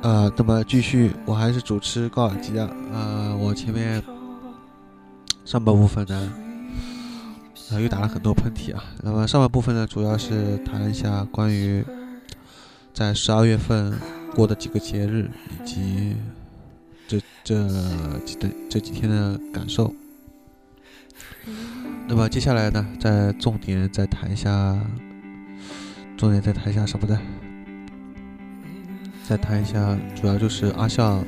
呃，那么继续，我还是主持高尔基啊。呃，我前面上半部分呢，啊，又打了很多喷嚏啊。那么上半部分呢，主要是谈一下关于在十二月份过的几个节日，以及这这几的这几天的感受。那么接下来呢，再重点再谈一下，重点再谈一下什么呢？再谈一下，主要就是阿笑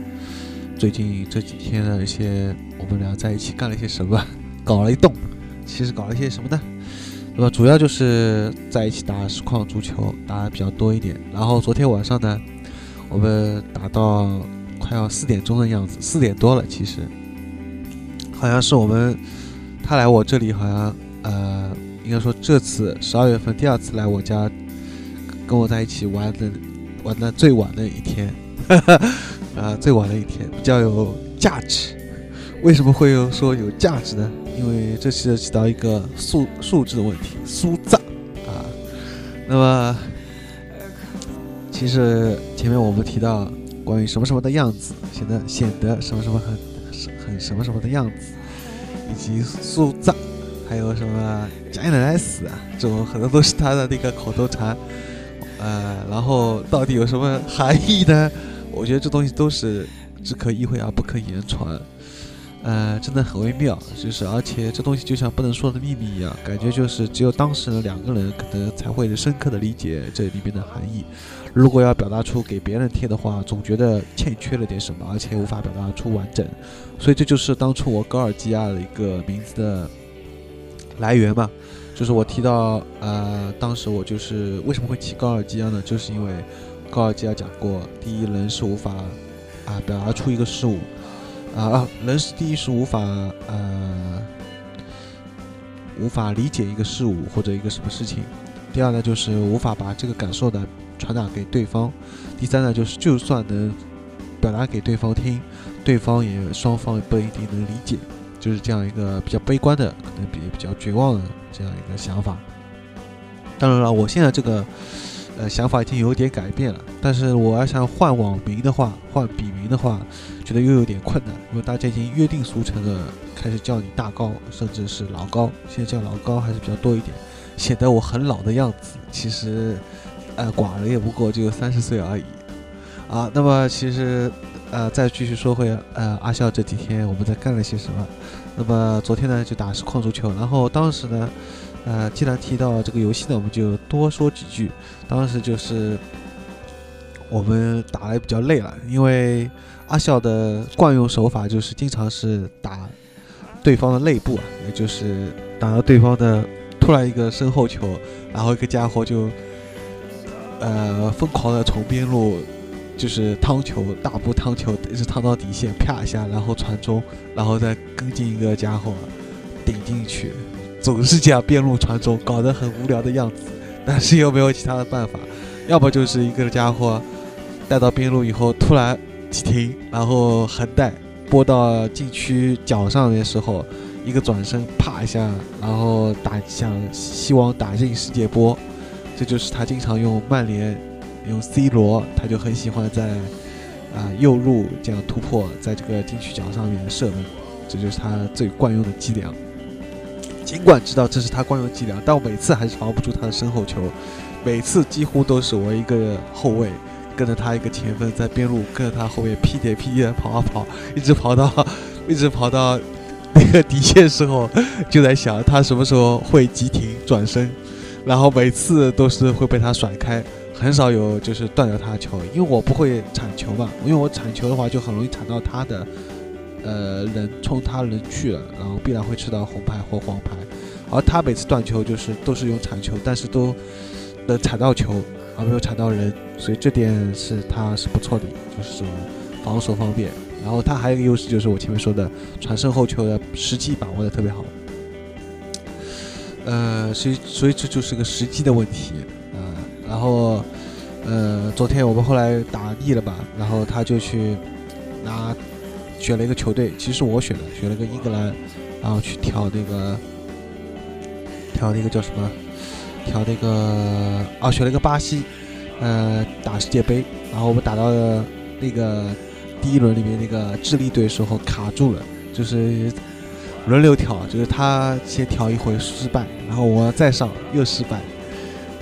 最近这几天的一些，我们俩在一起干了一些什么，搞了一栋。其实搞了一些什么呢？那么主要就是在一起打实况足球，打的比较多一点。然后昨天晚上呢，我们打到快要四点钟的样子，四点多了。其实好像是我们他来我这里，好像呃，应该说这次十二月份第二次来我家跟我在一起玩的。玩的最晚的一天，啊，最晚的一天比较有价值。为什么会有说有价值呢？因为这涉及到一个素素质的问题，数字啊。那么，其实前面我们提到关于什么什么的样子，显得显得什么什么很很什么什么的样子，以及数字，还有什么加奶奶死啊，这种很多都是他的那个口头禅。呃，然后到底有什么含义呢？我觉得这东西都是只可意会而不可言传，呃，真的很微妙。就是而且这东西就像不能说的秘密一样，感觉就是只有当事人两个人可能才会深刻的理解这里边的含义。如果要表达出给别人听的话，总觉得欠缺了点什么，而且无法表达出完整。所以这就是当初我高尔基亚的一个名字的来源嘛。就是我提到，呃，当时我就是为什么会提高尔基亚呢？就是因为高尔基亚讲过，第一，人是无法啊表达出一个事物，啊，人是第一是无法呃无法理解一个事物或者一个什么事情，第二呢就是无法把这个感受的传达给对方，第三呢就是就算能表达给对方听，对方也双方也不一定能理解。就是这样一个比较悲观的，可能比比较绝望的这样一个想法。当然了，我现在这个呃想法已经有点改变了。但是我要想换网名的话，换笔名的话，觉得又有点困难，因为大家已经约定俗成的开始叫你大高，甚至是老高。现在叫老高还是比较多一点，显得我很老的样子。其实，呃，寡人也不过就三十岁而已。啊，那么其实。呃，再继续说回呃阿笑这几天我们在干了些什么？那么昨天呢就打实况足球，然后当时呢，呃，既然提到这个游戏呢，我们就多说几句。当时就是我们打的比较累了，因为阿笑的惯用手法就是经常是打对方的内部啊，也就是打到对方的突然一个身后球，然后一个家伙就呃疯狂的从边路。就是趟球，大步趟球，一直趟到底线，啪一下，然后传中，然后再跟进一个家伙顶进去，总是这样边路传中，搞得很无聊的样子。但是又没有其他的办法，要么就是一个家伙带到边路以后突然急停，然后横带拨到禁区角上的时候，一个转身，啪一下，然后打想希望打进世界波，这就是他经常用曼联。用 C 罗，他就很喜欢在啊右路这样突破，在这个禁区角上面射门，这就是他最惯用的伎俩。尽管知道这是他惯用伎俩，但我每次还是防不住他的身后球。每次几乎都是我一个后卫跟着他一个前锋在边路跟着他后面屁颠屁颠跑啊跑，一直跑到一直跑到那个底线时候，就在想他什么时候会急停转身，然后每次都是会被他甩开。很少有就是断掉他的球，因为我不会铲球嘛，因为我铲球的话就很容易铲到他的，呃，人冲他人去了，然后必然会吃到红牌或黄牌。而他每次断球就是都是用铲球，但是都能铲到球，而没有铲到人，所以这点是他是不错的，就是防守方面。然后他还有一个优势就是我前面说的传身后球的时机把握的特别好，呃，所以所以这就是个时机的问题。然后，呃，昨天我们后来打腻了吧，然后他就去拿选了一个球队，其实我选的，选了个英格兰，然后去挑那个挑那个叫什么，挑那个啊，选了个巴西，呃，打世界杯，然后我们打到了那个第一轮里面那个智利队时候卡住了，就是轮流调，就是他先调一回失败，然后我再上又失败，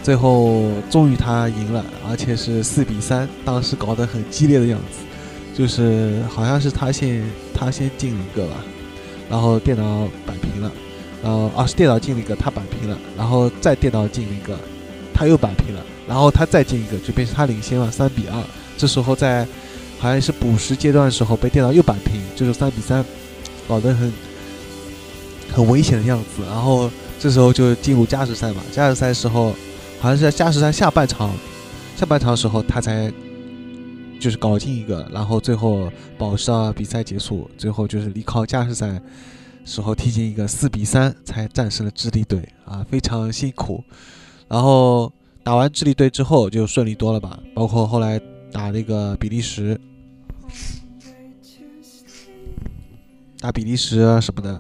最后终于他赢了，而且是四比三，当时搞得很激烈的样子，就是好像是他先他先进了一个吧，然后电脑摆平了，然后啊是电脑进了一个，他摆平了，然后再电脑进了一个，他又摆平了，然后他再进一个，就变成他领先了三比二。这时候在好像是补时阶段的时候，被电脑又扳平，就是三比三，搞得很很危险的样子。然后这时候就进入加时赛嘛，加时赛时候好像是在加时赛下半场，下半场的时候他才就是搞进一个，然后最后保持到比赛结束，最后就是离靠加时赛时候踢进一个四比三，才战胜了智利队啊，非常辛苦。然后打完智利队之后就顺利多了吧，包括后来。打那个比利时，打比利时啊什么的，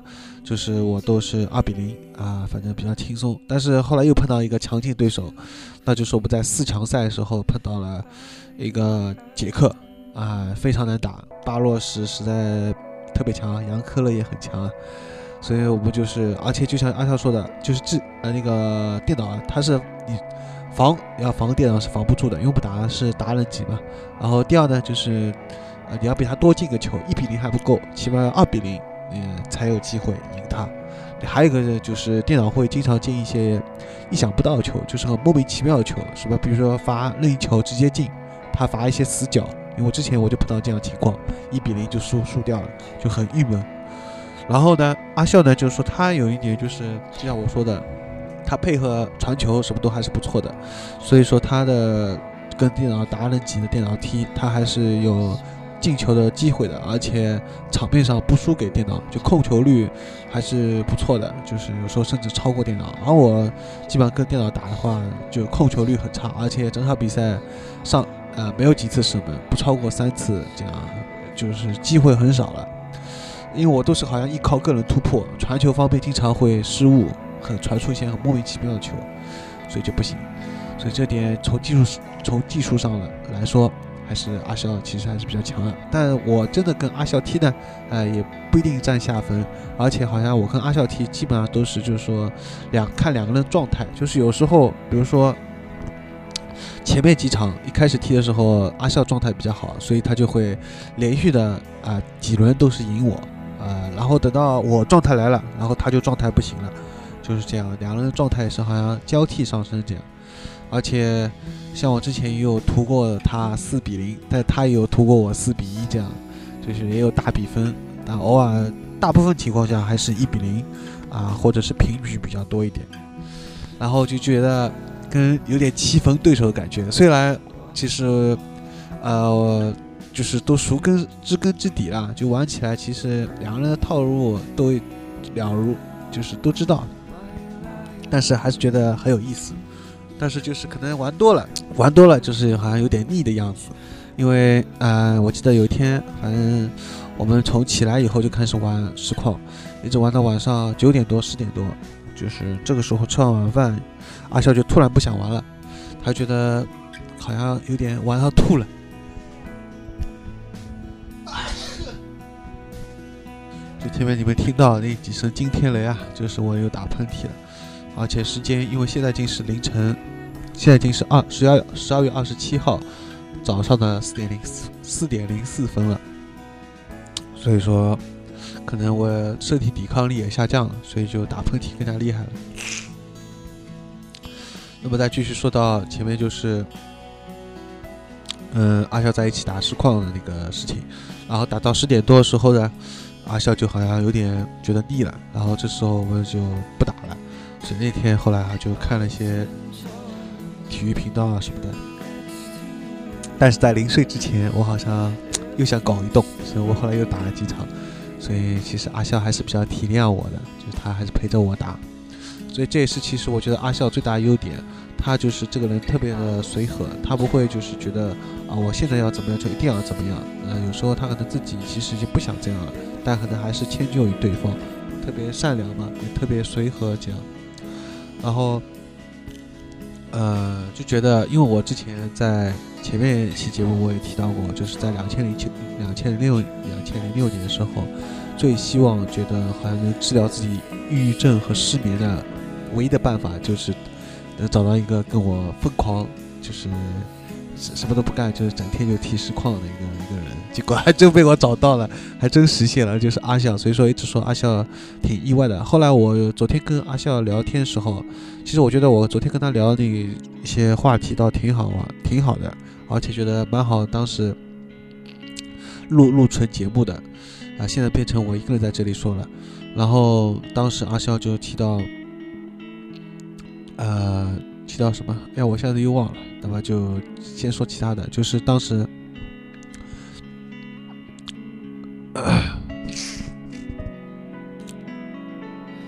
就是我都是二比零啊，反正比较轻松。但是后来又碰到一个强劲对手，那就是我们在四强赛的时候碰到了一个捷克啊，非常难打。巴洛什实在特别强，杨科勒也很强啊，所以我们就是，而且就像阿笑说的，就是这呃那个电脑它是你。防要防电脑是防不住的，因为我们打是达人级嘛。然后第二呢，就是呃你要比他多进个球，一比零还不够，起码要二比零，嗯才有机会赢他。还有一个呢，就是电脑会经常进一些意想不到的球，就是很莫名其妙的球，是吧？比如说罚任意球直接进，他罚一些死角。因为之前我就碰到这样情况，一比零就输输掉了，就很郁闷。然后呢，阿笑呢就是说他有一点就是就像我说的。他配合传球什么都还是不错的，所以说他的跟电脑达人级的电脑踢，他还是有进球的机会的，而且场面上不输给电脑，就控球率还是不错的，就是有时候甚至超过电脑。而我基本上跟电脑打的话，就控球率很差，而且整场比赛上呃没有几次射门，不超过三次，这样就是机会很少了。因为我都是好像依靠个人突破，传球方面经常会失误。很传出一些很莫名其妙的球，所以就不行。所以这点从技术从技术上来说，还是阿肖其实还是比较强的。但我真的跟阿肖踢呢，呃，也不一定占下分。而且好像我跟阿肖踢基本上都是就是说两看两个人状态，就是有时候比如说前面几场一开始踢的时候，阿笑状态比较好，所以他就会连续的啊几轮都是赢我，呃，然后等到我状态来了，然后他就状态不行了。就是这样，两个人状态是好像交替上升这样，而且像我之前也有图过他四比零，但他也有图过我四比一这样，就是也有大比分，但偶尔大部分情况下还是一比零啊，或者是平局比较多一点，然后就觉得跟有点棋逢对手的感觉。虽然其实呃就是都熟根知根知底了，就玩起来其实两个人的套路都了如，就是都知道。但是还是觉得很有意思，但是就是可能玩多了，玩多了就是好像有点腻的样子。因为呃，我记得有一天，反正我们从起来以后就开始玩实况，一直玩到晚上九点多、十点多，就是这个时候吃完晚饭，阿笑就突然不想玩了，他觉得好像有点玩到吐了。就前面你们听到那几声惊天雷啊，就是我又打喷嚏了。而且时间，因为现在已经是凌晨，现在已经是二十二十二月二十七号早上的四点零四四点零四分了，所以说可能我身体抵抗力也下降了，所以就打喷嚏更加厉害了。那么再继续说到前面就是，嗯，阿笑在一起打实况的那个事情，然后打到十点多的时候呢，阿笑就好像有点觉得腻了，然后这时候我们就不打了。所以那天后来啊，就看了一些体育频道啊什么的。但是在临睡之前，我好像又想搞一动，所以我后来又打了几场。所以其实阿笑还是比较体谅我的，就是他还是陪着我打。所以这也是其实我觉得阿笑最大的优点，他就是这个人特别的随和，他不会就是觉得啊我现在要怎么样就一定要怎么样。呃，有时候他可能自己其实就不想这样了，但可能还是迁就于对方，特别善良嘛，也特别随和这样。然后，呃，就觉得，因为我之前在前面一期节目我也提到过，就是在两千零九、两千零六、两千零六年的时候，最希望觉得好像能治疗自己抑郁症和失眠的唯一的办法，就是能找到一个跟我疯狂，就是什什么都不干，就是整天就提实况的一个一个人。结果 还真被我找到了，还真实现了，就是阿笑。所以说一直说阿笑挺意外的。后来我昨天跟阿笑聊天的时候，其实我觉得我昨天跟他聊的一些话题倒挺好啊，挺好的，而且觉得蛮好。当时录录成节目的啊，现在变成我一个人在这里说了。然后当时阿笑就提到，呃，提到什么？哎，我现在又忘了。那么就先说其他的，就是当时。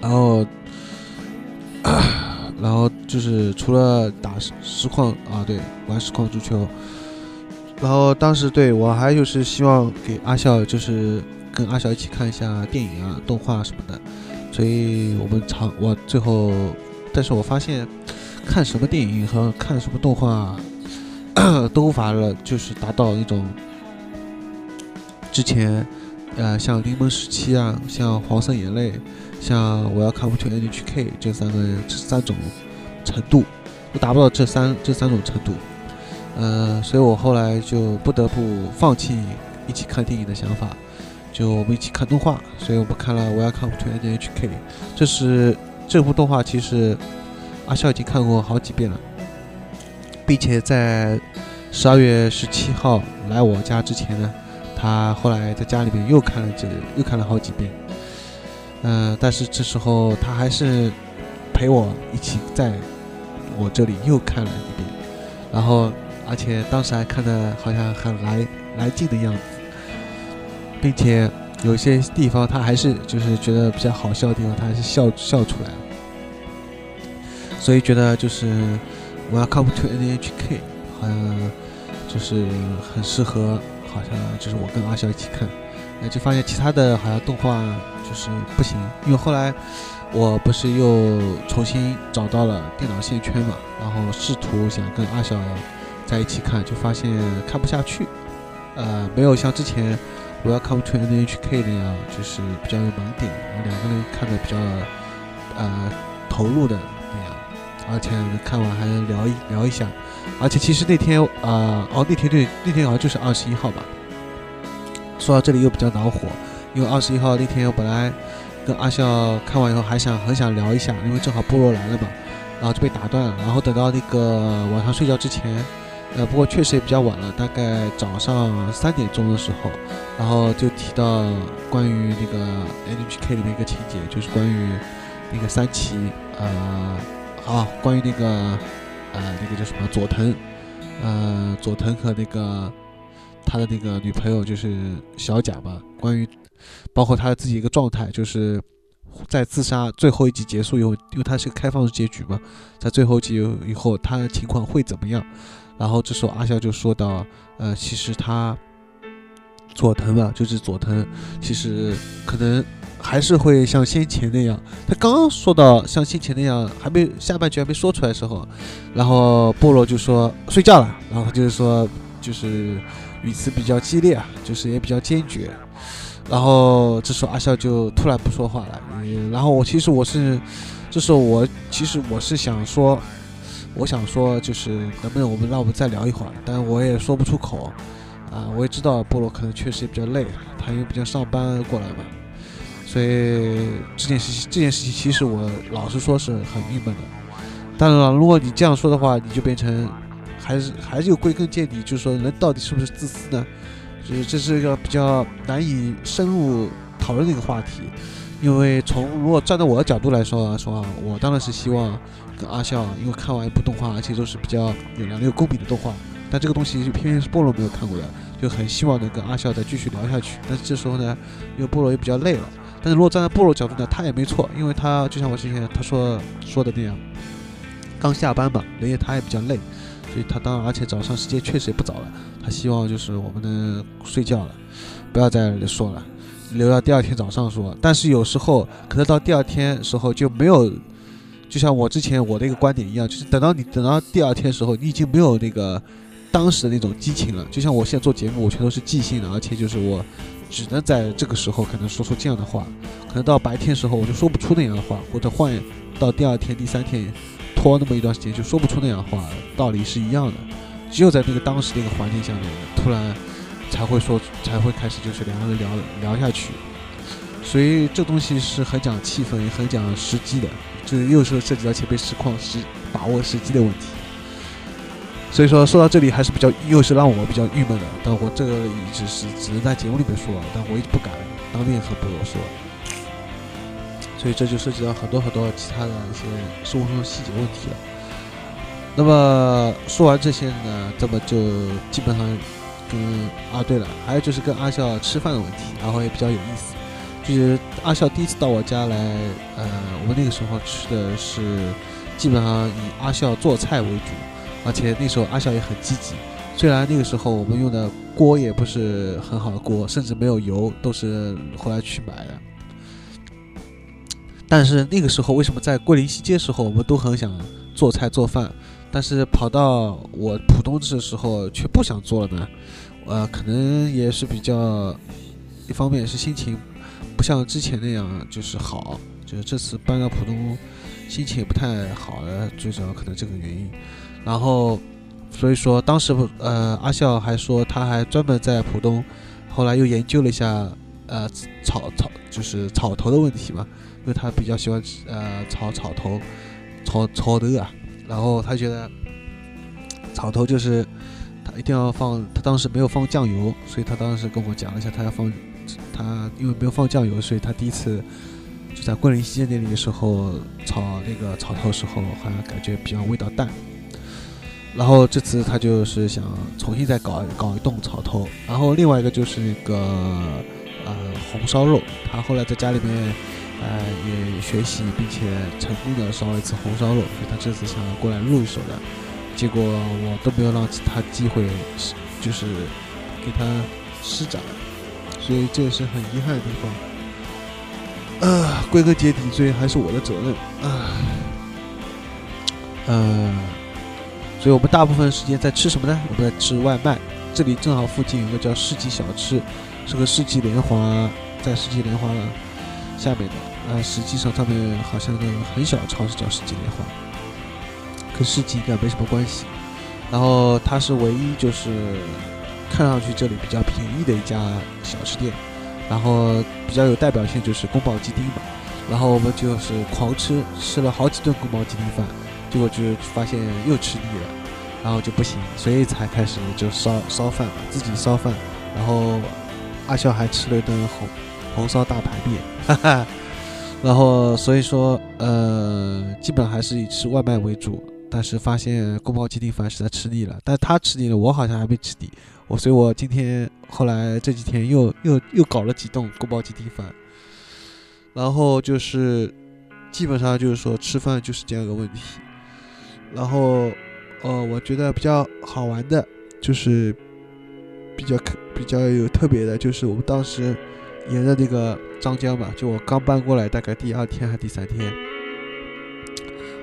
然后，然后就是除了打实实况啊，对，玩实况足球。然后当时对我还就是希望给阿笑，就是跟阿笑一起看一下电影啊、动画什么的。所以我们常我最后，但是我发现看什么电影和看什么动画 都无法了，就是达到一种之前。呃，像《柠檬时期》啊，像《黄色眼泪》，像《我要看不 to NHK》这三个这三种程度，都达不到这三这三种程度。呃，所以我后来就不得不放弃一起看电影的想法，就我们一起看动画。所以我们看了《我要看不 to NHK》，这是这部动画，其实阿笑已经看过好几遍了，并且在十二月十七号来我家之前呢。他后来在家里面又看了这又看了好几遍，嗯，但是这时候他还是陪我一起在我这里又看了一遍，然后而且当时还看的好像很来来劲的样子，并且有些地方他还是就是觉得比较好笑的地方，他还是笑笑出来了，所以觉得就是 Welcome to NHK，好像就是很适合。好像就是我跟阿笑一起看，那就发现其他的好像动画就是不行，因为后来我不是又重新找到了电脑线圈嘛，然后试图想跟阿笑在一起看，就发现看不下去，呃，没有像之前我要看 to NHK 那样，就是比较有盲点，两个人看的比较呃投入的，而且看完还能聊一聊一下。而且其实那天啊，哦，那天对，那天好像就是二十一号吧。说到这里又比较恼火，因为二十一号那天我本来跟阿笑看完以后还想很想聊一下，因为正好部落来了嘛，然后就被打断了。然后等到那个晚上睡觉之前，呃，不过确实也比较晚了，大概早上三点钟的时候，然后就提到关于那个 NHK 里面一个情节，就是关于那个三崎，呃，啊，关于那个。呃，那个叫什么佐藤，呃，佐藤和那个他的那个女朋友就是小贾吧。关于包括他自己一个状态，就是在自杀最后一集结束以后，因为他是个开放式结局嘛，在最后一集以后，他的情况会怎么样？然后这时候阿笑就说到，呃，其实他佐藤吧，就是佐藤，其实可能。还是会像先前那样，他刚说到像先前那样，还没下半句还没说出来的时候，然后菠萝就说睡觉了，然后他就是说就是语词比较激烈啊，就是也比较坚决，然后这时候阿笑就突然不说话了，然后我其实我是，这时候我其实我是想说，我想说就是能不能我们让我们再聊一会儿，但我也说不出口，啊，我也知道菠萝可能确实也比较累，他因为毕竟上班过来嘛。所以这件事情，这件事情其实我老实说是很郁闷的。当然了，如果你这样说的话，你就变成还是还是有归根结底，就是说人到底是不是自私呢？就是这是一个比较难以深入讨论的一个话题。因为从如果站在我的角度来说说啊，我当然是希望跟阿笑，因为看完一部动画，而且都是比较有两个公平的动画，但这个东西就偏偏是菠萝没有看过的，就很希望能跟阿笑再继续聊下去。但是这时候呢，因为菠萝也比较累了。但是如果站在部落角度呢，他也没错，因为他就像我之前他说说的那样，刚下班嘛，人也他也比较累，所以他当然而且早上时间确实也不早了，他希望就是我们能睡觉了，不要再说了，留到第二天早上说。但是有时候可能到第二天时候就没有就像我之前我的一个观点一样，就是等到你等到第二天时候，你已经没有那个当时的那种激情了。就像我现在做节目，我全都是即兴的，而且就是我只能在这个时候可能说出这样的话，可能到白天时候我就说不出那样的话，或者换到第二天、第三天拖那么一段时间就说不出那样的话，道理是一样的。只有在那个当时那个环境下面，突然才会说，才会开始就是两个人聊聊下去。所以这东西是很讲气氛，也很讲时机的。这又是涉及到前辈实况时把握时机的问题。所以说说到这里还是比较，又是让我比较郁闷的。但我这个一直是只能在节目里面说，但我也不敢当面和朋友说。所以这就涉及到很多很多其他的一些生活中的细节问题了。那么说完这些呢，这么就基本上跟啊，对了，还有就是跟阿笑吃饭的问题，然后也比较有意思。就是阿笑第一次到我家来，呃，我们那个时候吃的是基本上以阿笑做菜为主，而且那时候阿笑也很积极。虽然那个时候我们用的锅也不是很好的锅，甚至没有油，都是后来去买的。但是那个时候为什么在桂林西街时候我们都很想做菜做饭，但是跑到我浦东的时候却不想做了呢？呃，可能也是比较，一方面是心情。不像之前那样就是好，就是这次搬到浦东，心情也不太好了，最主要可能这个原因。然后，所以说当时呃阿笑还说他还专门在浦东，后来又研究了一下呃草草就是草头的问题嘛，因为他比较喜欢呃炒草头，炒炒头啊。然后他觉得草头就是他一定要放，他当时没有放酱油，所以他当时跟我讲了一下他要放。他因为没有放酱油，所以他第一次就在桂林西街那里的时候炒那个炒头时候，好像感觉比较味道淡。然后这次他就是想重新再搞搞一栋草头。然后另外一个就是那个呃红烧肉，他后来在家里面呃也学习并且成功的烧了一次红烧肉，所以他这次想要过来入手的。结果我都没有让他机会，就是给他施展。所以这也是很遗憾的地方，啊，归根结底，这还是我的责任啊，呃，所以我们大部分时间在吃什么呢？我们在吃外卖。这里正好附近有个叫世纪小吃，是个世纪莲花，在世纪莲花下面的。呃，实际上他们好像那个很小的超市叫世纪莲花，跟世纪应该没什么关系。然后它是唯一就是。看上去这里比较便宜的一家小吃店，然后比较有代表性就是宫保鸡丁嘛，然后我们就是狂吃，吃了好几顿宫保鸡丁饭，结果就发现又吃腻了，然后就不行，所以才开始就烧烧饭嘛，自己烧饭，然后阿笑还吃了一顿红红烧大排面，哈哈，然后所以说呃，基本还是以吃外卖为主，但是发现宫保鸡丁饭实在吃腻了，但他吃腻了，我好像还没吃腻。我所以，我今天后来这几天又 又又搞了几顿宫保鸡丁饭，然后就是基本上就是说吃饭就是这样一个问题。然后，呃，我觉得比较好玩的，就是比较可比较有特别的，就是我们当时沿着那个张江吧，就我刚搬过来，大概第二天还是第三天，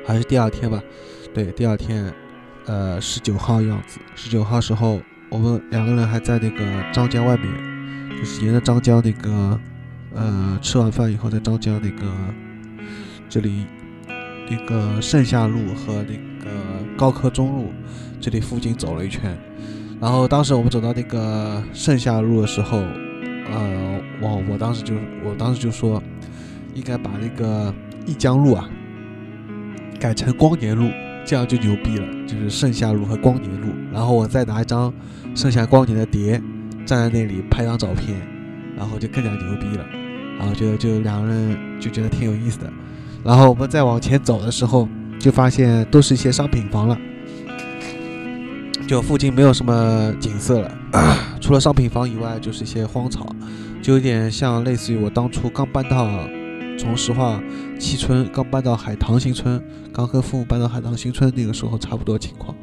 还是第二天吧，对，第二天，呃，十九号样子，十九号时候。我们两个人还在那个张江外面，就是沿着张江那个，呃，吃完饭以后在张江那个这里那个盛夏路和那个高科中路这里附近走了一圈。然后当时我们走到那个盛夏路的时候，呃，我我当时就我当时就说，应该把那个一江路啊改成光年路。这样就牛逼了，就是盛夏路和光年路，然后我再拿一张盛夏光年的碟，站在那里拍张照片，然后就更加牛逼了，然后就就两个人就觉得挺有意思的，然后我们再往前走的时候，就发现都是一些商品房了，就附近没有什么景色了，除了商品房以外，就是一些荒草，就有点像类似于我当初刚搬到。从石化七村刚搬到海棠新村，刚和父母搬到海棠新村那个时候差不多情况。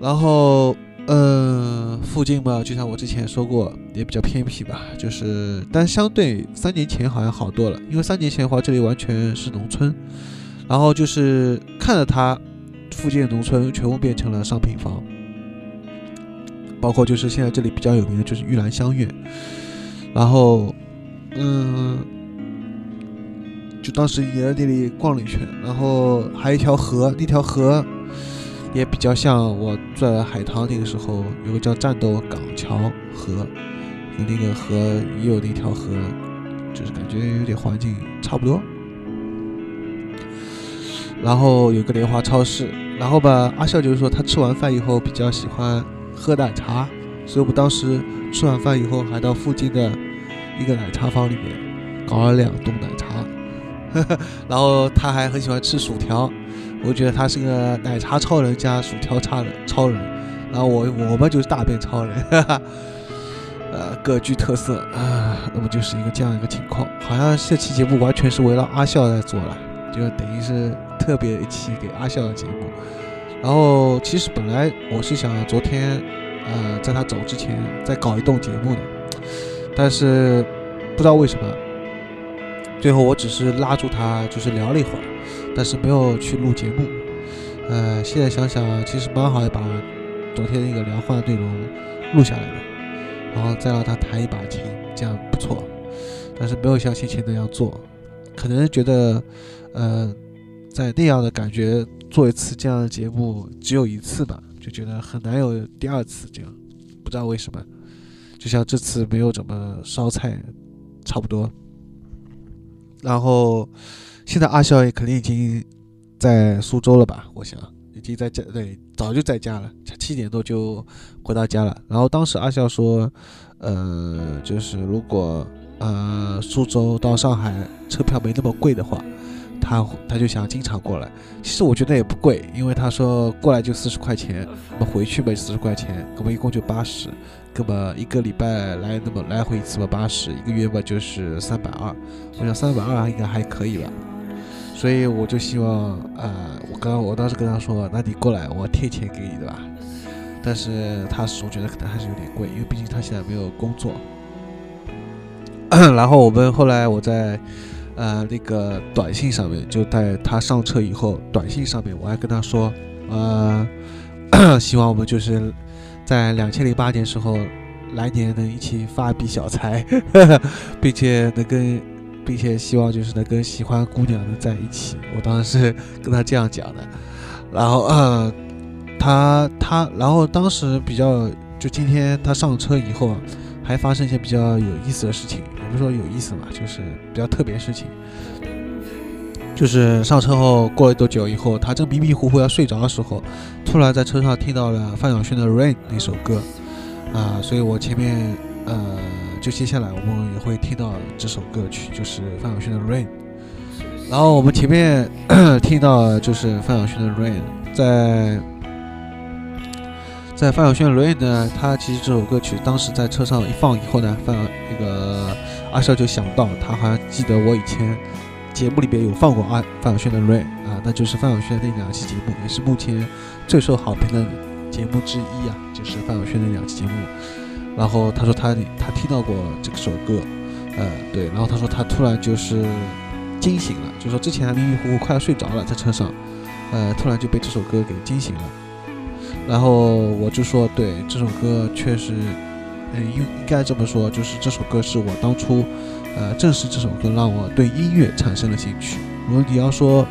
然后，呃，附近嘛，就像我之前说过，也比较偏僻吧。就是，但相对三年前好像好多了，因为三年前的话，这里完全是农村。然后就是看着他附近的农村全部变成了商品房，包括就是现在这里比较有名的就是玉兰香苑，然后嗯，就当时也在那里逛了一圈，然后还有一条河，那条河也比较像我在海棠那个时候有个叫战斗港桥河，那个河也有那条河，就是感觉有点环境差不多。然后有个莲花超市，然后吧，阿笑就是说他吃完饭以后比较喜欢喝奶茶，所以我们当时吃完饭以后还到附近的一个奶茶房里面 搞了两冻奶茶，然后他还很喜欢吃薯条，我觉得他是个奶茶超人加薯条超人超人，然后我我们就是大便超人，哈 哈呃，各具特色啊，那么就是一个这样一个情况，好像这期节目完全是围绕阿笑在做了，就等于是。特别一期给阿笑的节目，然后其实本来我是想昨天，呃，在他走之前再搞一档节目的，但是不知道为什么，最后我只是拉住他就是聊了一会儿，但是没有去录节目。呃，现在想想其实蛮好的，把昨天那个聊话的内容录下来的，然后再让他弹一把琴，这样不错。但是没有像先前那样做，可能觉得，呃。在那样的感觉做一次这样的节目只有一次吧，就觉得很难有第二次这样，不知道为什么，就像这次没有怎么烧菜，差不多。然后现在阿笑也肯定已经在苏州了吧？我想已经在家，对，早就在家了，七点多就回到家了。然后当时阿笑说，呃，就是如果呃苏州到上海车票没那么贵的话。他他就想经常过来，其实我觉得也不贵，因为他说过来就四十块钱，那么回去嘛四十块钱，那么一共就八十，那么一个礼拜来那么来回一次嘛八十，一个月嘛就是三百二，我想三百二应该还可以吧，所以我就希望啊，我刚我当时跟他说，那你过来我贴钱给你对吧？但是他始终觉得可能还是有点贵，因为毕竟他现在没有工作。然后我们后来我在。呃，那个短信上面，就在他上车以后，短信上面我还跟他说，呃，希望我们就是在两千零八年时候，来年能一起发笔小财，并且能跟，并且希望就是能跟喜欢姑娘的在一起。我当时是跟他这样讲的，然后呃，他他，然后当时比较，就今天他上车以后。还发生一些比较有意思的事情，也不说有意思嘛，就是比较特别事情。就是上车后过了多久以后，他正迷迷糊糊要睡着的时候，突然在车上听到了范晓萱的《Rain》那首歌，啊，所以我前面呃，就接下来我们也会听到这首歌曲，就是范晓萱的《Rain》。然后我们前面听到就是范晓萱的《Rain》在。在范晓萱的《Rain》呢，他其实这首歌曲当时在车上一放以后呢，范那个阿笑就想到，他好像记得我以前节目里边有放过阿范晓萱的《Rain》啊，那就是范晓萱那两期节目，也是目前最受好评的节目之一啊，就是范晓萱那两期节目。然后他说他他听到过这首歌，呃，对，然后他说他突然就是惊醒了，就说之前还迷迷糊糊快要睡着了在车上，呃，突然就被这首歌给惊醒了。然后我就说，对这首歌确实，嗯，应应该这么说，就是这首歌是我当初，呃，正是这首歌让我对音乐产生了兴趣。如果你要说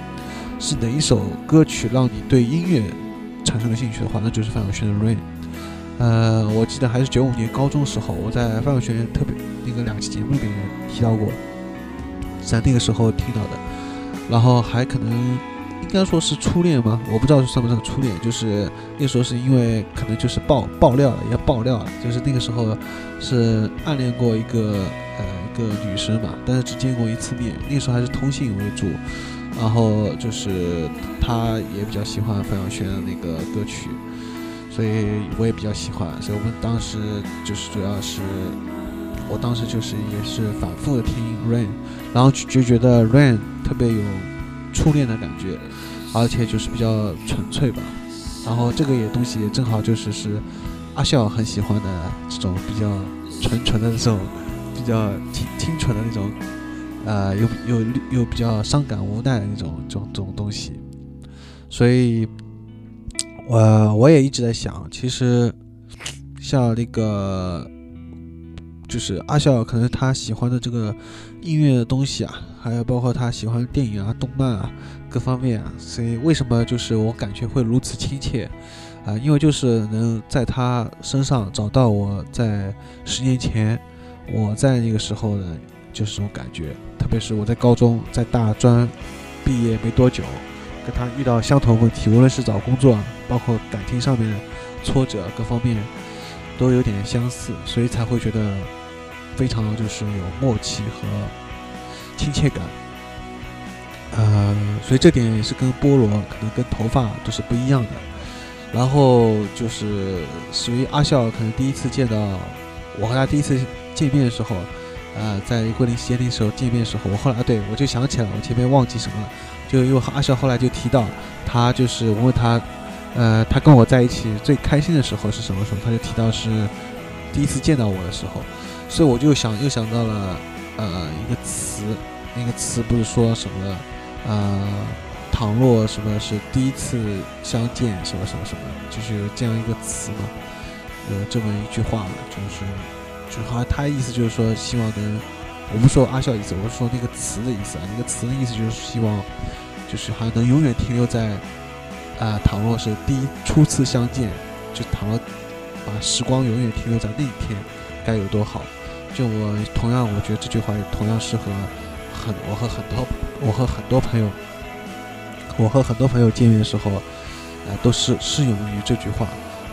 是哪一首歌曲让你对音乐产生了兴趣的话，那就是范晓萱的《Rain》。呃，我记得还是九五年高中时候，我在范晓萱特别那个两期节目里面提到过，在那个时候听到的，然后还可能。应该说是初恋吗？我不知道算不算初恋。就是那时候是因为可能就是爆爆料了，要爆料了。就是那个时候是暗恋过一个呃一个女生嘛，但是只见过一次面。那时候还是通信为主，然后就是她也比较喜欢范晓萱的那个歌曲，所以我也比较喜欢。所以我们当时就是主要是，我当时就是也是反复的听 Rain，然后就觉得 Rain 特别有。初恋的感觉，而且就是比较纯粹吧。然后这个也东西也正好就是是阿笑很喜欢的这种比较纯纯的这种比较清清纯的那种呃，又又又比较伤感无奈的那种这种这种东西，所以，我我也一直在想，其实像那个就是阿笑，可能他喜欢的这个音乐的东西啊，还有包括他喜欢电影啊、动漫啊各方面啊，所以为什么就是我感觉会如此亲切啊？因为就是能在他身上找到我在十年前我在那个时候的。就是这种感觉，特别是我在高中，在大专毕业没多久，跟他遇到相同问题，无论是找工作，包括感情上面的挫折，各方面都有点相似，所以才会觉得非常就是有默契和亲切感。呃，所以这点也是跟菠萝可能跟头发都是不一样的。然后就是属于阿笑，可能第一次见到我和他第一次见面的时候。呃，在桂林西街那时候见面的时候，我后来对我就想起来，我前面忘记什么了，就因为阿笑后来就提到，他就是我问他，呃，他跟我在一起最开心的时候是什么时候？他就提到是第一次见到我的时候，所以我就想又想到了呃一个词，那个词不是说什么呃，倘若什么是第一次相见什么什么什么，就是这样一个词嘛，有这么一句话嘛，就是。就好像他意思就是说，希望能，我不说阿笑意思，我是说那个词的意思啊。那个词的意思就是希望，就是好像能永远停留在，啊，倘若是第一初次相见，就倘若把时光永远停留在那一天，该有多好。就我同样，我觉得这句话也同样适合很我和很多我和很多朋友，我和很多朋友见面的时候，呃，都是适用于这句话。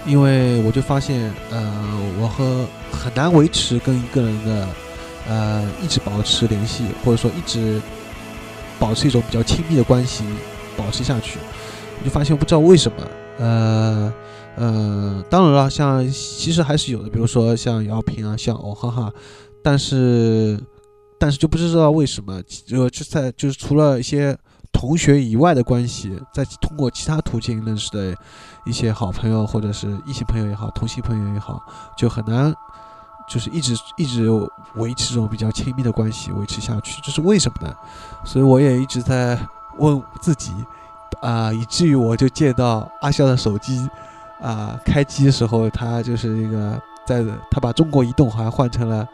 因为我就发现，呃，我和很难维持跟一个人的，呃，一直保持联系，或者说一直保持一种比较亲密的关系，保持下去。我就发现，不知道为什么，呃，呃，当然了，像其实还是有的，比如说像姚平啊，像哦哈哈，但是，但是就不知道为什么，就就在就是除了一些。同学以外的关系，在通过其他途径认识的一些好朋友，或者是异性朋友也好，同性朋友也好，就很难，就是一直一直维持这种比较亲密的关系维持下去，这是为什么呢？所以我也一直在问自己，啊，以至于我就见到阿笑的手机，啊，开机的时候，他就是那个在，他把中国移动好像换成了。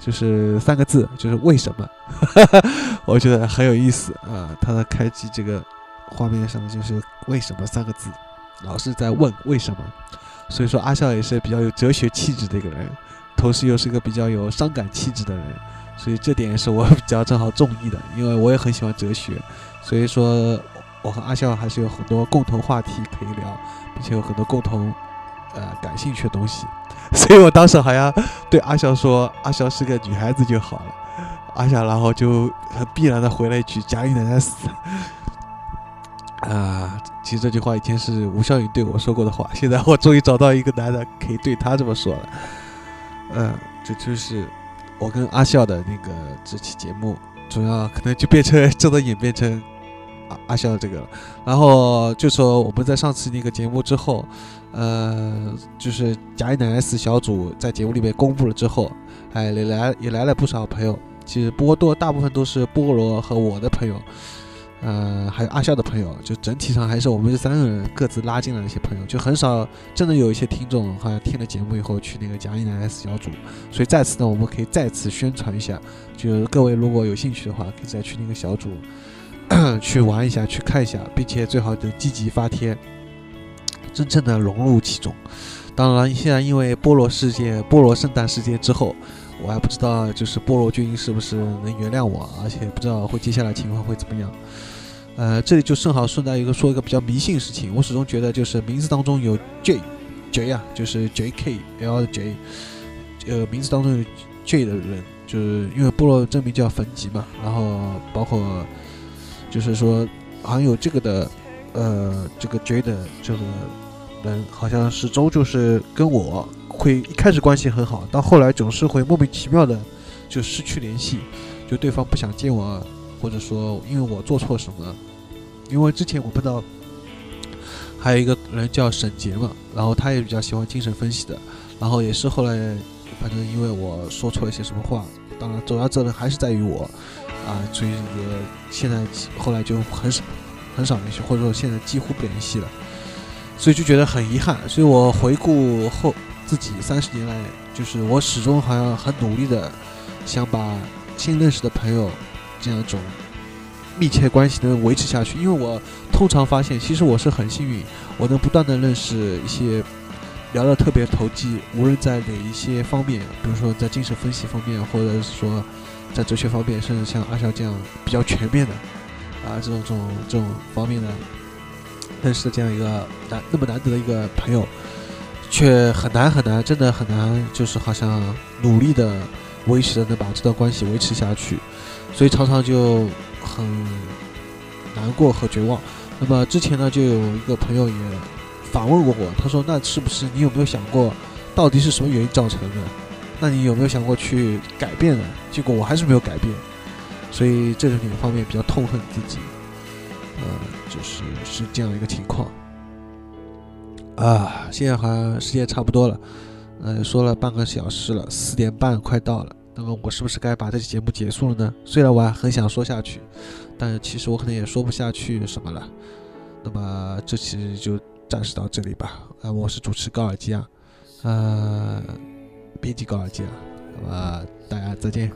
就是三个字，就是为什么？我觉得很有意思啊！他的开机这个画面上就是为什么三个字，老是在问为什么。所以说阿笑也是比较有哲学气质的一个人，同时又是一个比较有伤感气质的人，所以这点也是我比较正好中意的，因为我也很喜欢哲学，所以说我和阿笑还是有很多共同话题可以聊，并且有很多共同呃感兴趣的东西。所以我当时好像对阿笑说：“阿笑是个女孩子就好了。”阿笑然后就很必然的回了一句：“贾你奶奶死。”啊，其实这句话以前是吴孝宇对我说过的话，现在我终于找到一个男的可以对他这么说了。嗯，这就是我跟阿笑的那个这期节目，主要可能就变成 真的演变成阿阿笑的这个。然后就说我们在上次那个节目之后。呃，就是甲乙奶奶 S 小组在节目里面公布了之后，哎，也来也来了不少朋友。其实波多大部分都是菠萝和我的朋友，呃，还有阿笑的朋友。就整体上还是我们这三个人各自拉进来的一些朋友，就很少真的有一些听众好像听了节目以后去那个甲乙奶奶 S 小组。所以在此呢，我们可以再次宣传一下，就是各位如果有兴趣的话，可以再去那个小组 去玩一下，去看一下，并且最好就积极发帖。真正的融入其中。当然，现在因为菠萝事件、菠萝圣诞事件之后，我还不知道就是菠萝君是不是能原谅我，而且不知道会接下来情况会怎么样。呃，这里就正好顺带一个说一个比较迷信事情。我始终觉得就是名字当中有 J，J 啊，就是 J K L J，呃，名字当中有 J 的人，就是因为菠萝真名叫冯吉嘛，然后包括就是说好像有这个的，呃，这个 J 的这个。人好像始终就是跟我会一开始关系很好，到后来总是会莫名其妙的就失去联系，就对方不想见我，或者说因为我做错什么。因为之前我碰到还有一个人叫沈杰嘛，然后他也比较喜欢精神分析的，然后也是后来反正因为我说错了一些什么话，当然，主要责任还是在于我啊，所以也现在后来就很少很少联系，或者说现在几乎不联系了，所以就觉得很遗憾。所以我回顾后自己三十年来，就是我始终好像很努力的想把新认识的朋友这样一种密切关系能维持下去，因为我通常发现，其实我是很幸运，我能不断的认识一些。聊得特别投机，无论在哪一些方面，比如说在精神分析方面，或者是说在哲学方面，甚至像阿笑这样比较全面的啊这种这种这种方面的认识的这样一个难那么难得的一个朋友，却很难很难，真的很难，就是好像努力的维持的能把这段关系维持下去，所以常常就很难过和绝望。那么之前呢，就有一个朋友也。反问过我，他说：“那是不是你有没有想过，到底是什么原因造成的？那你有没有想过去改变呢？结果我还是没有改变，所以这种方面比较痛恨自己，呃，就是是这样一个情况。啊，现在好像时间差不多了，呃，说了半个小时了，四点半快到了，那么我是不是该把这期节目结束了呢？虽然我还很想说下去，但其实我可能也说不下去什么了。那么这期就。”暂时到这里吧，啊，我是主持高尔基啊，呃，编辑高尔基啊，那么大家再见。